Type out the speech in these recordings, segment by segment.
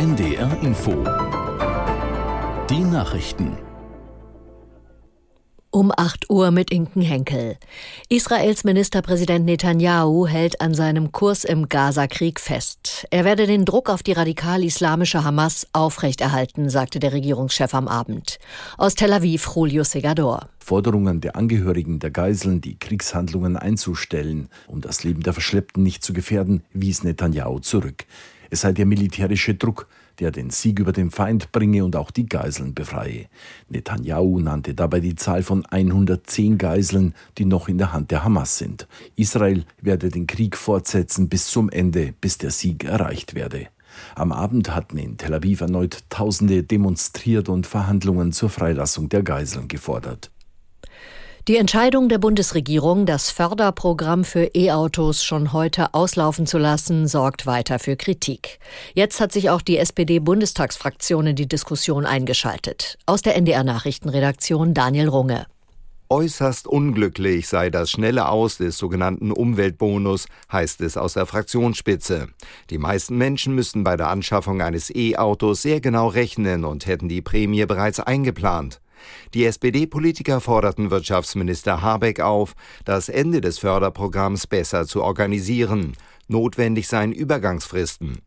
NDR Info. Die Nachrichten. Um 8 Uhr mit Inken Henkel. Israels Ministerpräsident Netanyahu hält an seinem Kurs im Gaza-Krieg fest. Er werde den Druck auf die radikal-islamische Hamas aufrechterhalten, sagte der Regierungschef am Abend. Aus Tel Aviv, Julio Segador. Forderungen der Angehörigen der Geiseln, die Kriegshandlungen einzustellen, um das Leben der Verschleppten nicht zu gefährden, wies Netanyahu zurück. Es sei der militärische Druck, der den Sieg über den Feind bringe und auch die Geiseln befreie. Netanyahu nannte dabei die Zahl von 110 Geiseln, die noch in der Hand der Hamas sind. Israel werde den Krieg fortsetzen bis zum Ende, bis der Sieg erreicht werde. Am Abend hatten in Tel Aviv erneut Tausende demonstriert und Verhandlungen zur Freilassung der Geiseln gefordert. Die Entscheidung der Bundesregierung, das Förderprogramm für E-Autos schon heute auslaufen zu lassen, sorgt weiter für Kritik. Jetzt hat sich auch die SPD-Bundestagsfraktion in die Diskussion eingeschaltet. Aus der NDR Nachrichtenredaktion Daniel Runge. Äußerst unglücklich sei das schnelle Aus des sogenannten Umweltbonus, heißt es aus der Fraktionsspitze. Die meisten Menschen müssten bei der Anschaffung eines E-Autos sehr genau rechnen und hätten die Prämie bereits eingeplant. Die SPD-Politiker forderten Wirtschaftsminister Habeck auf, das Ende des Förderprogramms besser zu organisieren. Notwendig seien Übergangsfristen.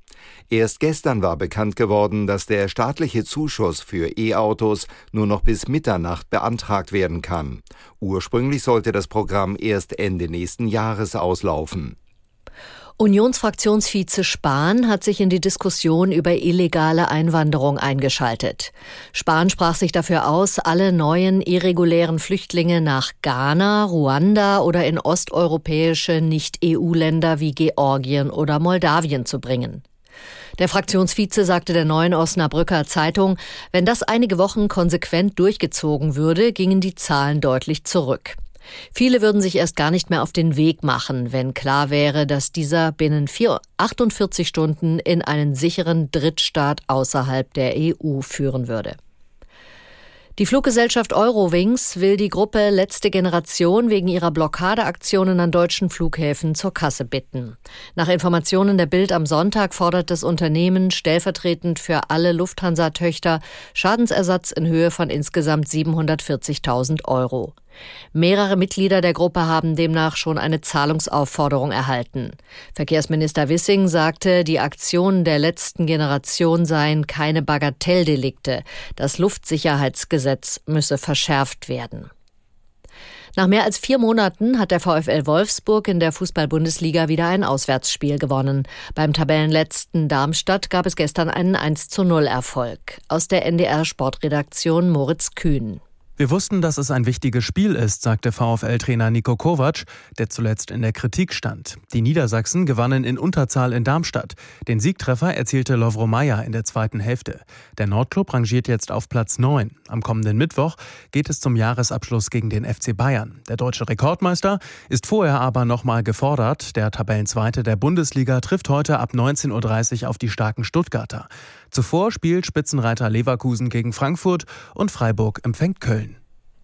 Erst gestern war bekannt geworden, dass der staatliche Zuschuss für E-Autos nur noch bis Mitternacht beantragt werden kann. Ursprünglich sollte das Programm erst Ende nächsten Jahres auslaufen. Unionsfraktionsvize Spahn hat sich in die Diskussion über illegale Einwanderung eingeschaltet. Spahn sprach sich dafür aus, alle neuen irregulären Flüchtlinge nach Ghana, Ruanda oder in osteuropäische Nicht-EU-Länder wie Georgien oder Moldawien zu bringen. Der Fraktionsvize sagte der neuen Osnabrücker Zeitung, wenn das einige Wochen konsequent durchgezogen würde, gingen die Zahlen deutlich zurück. Viele würden sich erst gar nicht mehr auf den Weg machen, wenn klar wäre, dass dieser binnen 48 Stunden in einen sicheren Drittstaat außerhalb der EU führen würde. Die Fluggesellschaft Eurowings will die Gruppe Letzte Generation wegen ihrer Blockadeaktionen an deutschen Flughäfen zur Kasse bitten. Nach Informationen der Bild am Sonntag fordert das Unternehmen stellvertretend für alle Lufthansa-Töchter Schadensersatz in Höhe von insgesamt 740.000 Euro. Mehrere Mitglieder der Gruppe haben demnach schon eine Zahlungsaufforderung erhalten. Verkehrsminister Wissing sagte, die Aktionen der letzten Generation seien keine Bagatelldelikte. Das Luftsicherheitsgesetz müsse verschärft werden. Nach mehr als vier Monaten hat der VfL Wolfsburg in der Fußball-Bundesliga wieder ein Auswärtsspiel gewonnen. Beim Tabellenletzten Darmstadt gab es gestern einen 1 zu 0 Erfolg. Aus der NDR Sportredaktion Moritz Kühn. Wir wussten, dass es ein wichtiges Spiel ist, sagte VfL-Trainer Nico Kovac, der zuletzt in der Kritik stand. Die Niedersachsen gewannen in Unterzahl in Darmstadt. Den Siegtreffer erzielte Lovro Meyer in der zweiten Hälfte. Der Nordclub rangiert jetzt auf Platz 9. Am kommenden Mittwoch geht es zum Jahresabschluss gegen den FC Bayern. Der deutsche Rekordmeister ist vorher aber nochmal gefordert. Der Tabellenzweite der Bundesliga trifft heute ab 19.30 Uhr auf die starken Stuttgarter. Zuvor spielt Spitzenreiter Leverkusen gegen Frankfurt und Freiburg empfängt Köln.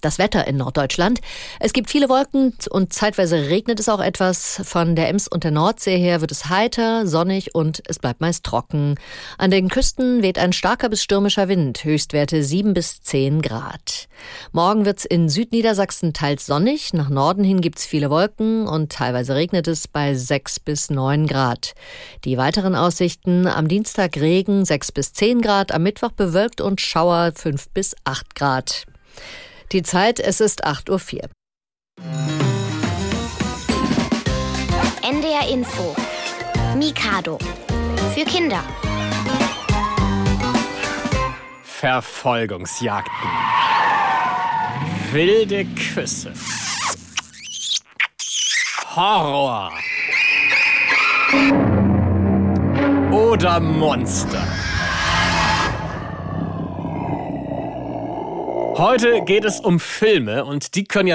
Das Wetter in Norddeutschland. Es gibt viele Wolken und zeitweise regnet es auch etwas. Von der Ems und der Nordsee her wird es heiter, sonnig und es bleibt meist trocken. An den Küsten weht ein starker bis stürmischer Wind, Höchstwerte 7 bis 10 Grad. Morgen wird es in Südniedersachsen teils sonnig, nach Norden hin gibt es viele Wolken und teilweise regnet es bei 6 bis 9 Grad. Die weiteren Aussichten am Dienstag Regen 6 bis 10 Grad, am Mittwoch bewölkt und Schauer 5 bis 8 Grad. Die Zeit, es ist 8.04 Uhr. NDR Info. Mikado. Für Kinder. Verfolgungsjagden. Wilde Küsse. Horror. Oder Monster. Heute geht es um Filme und die können ja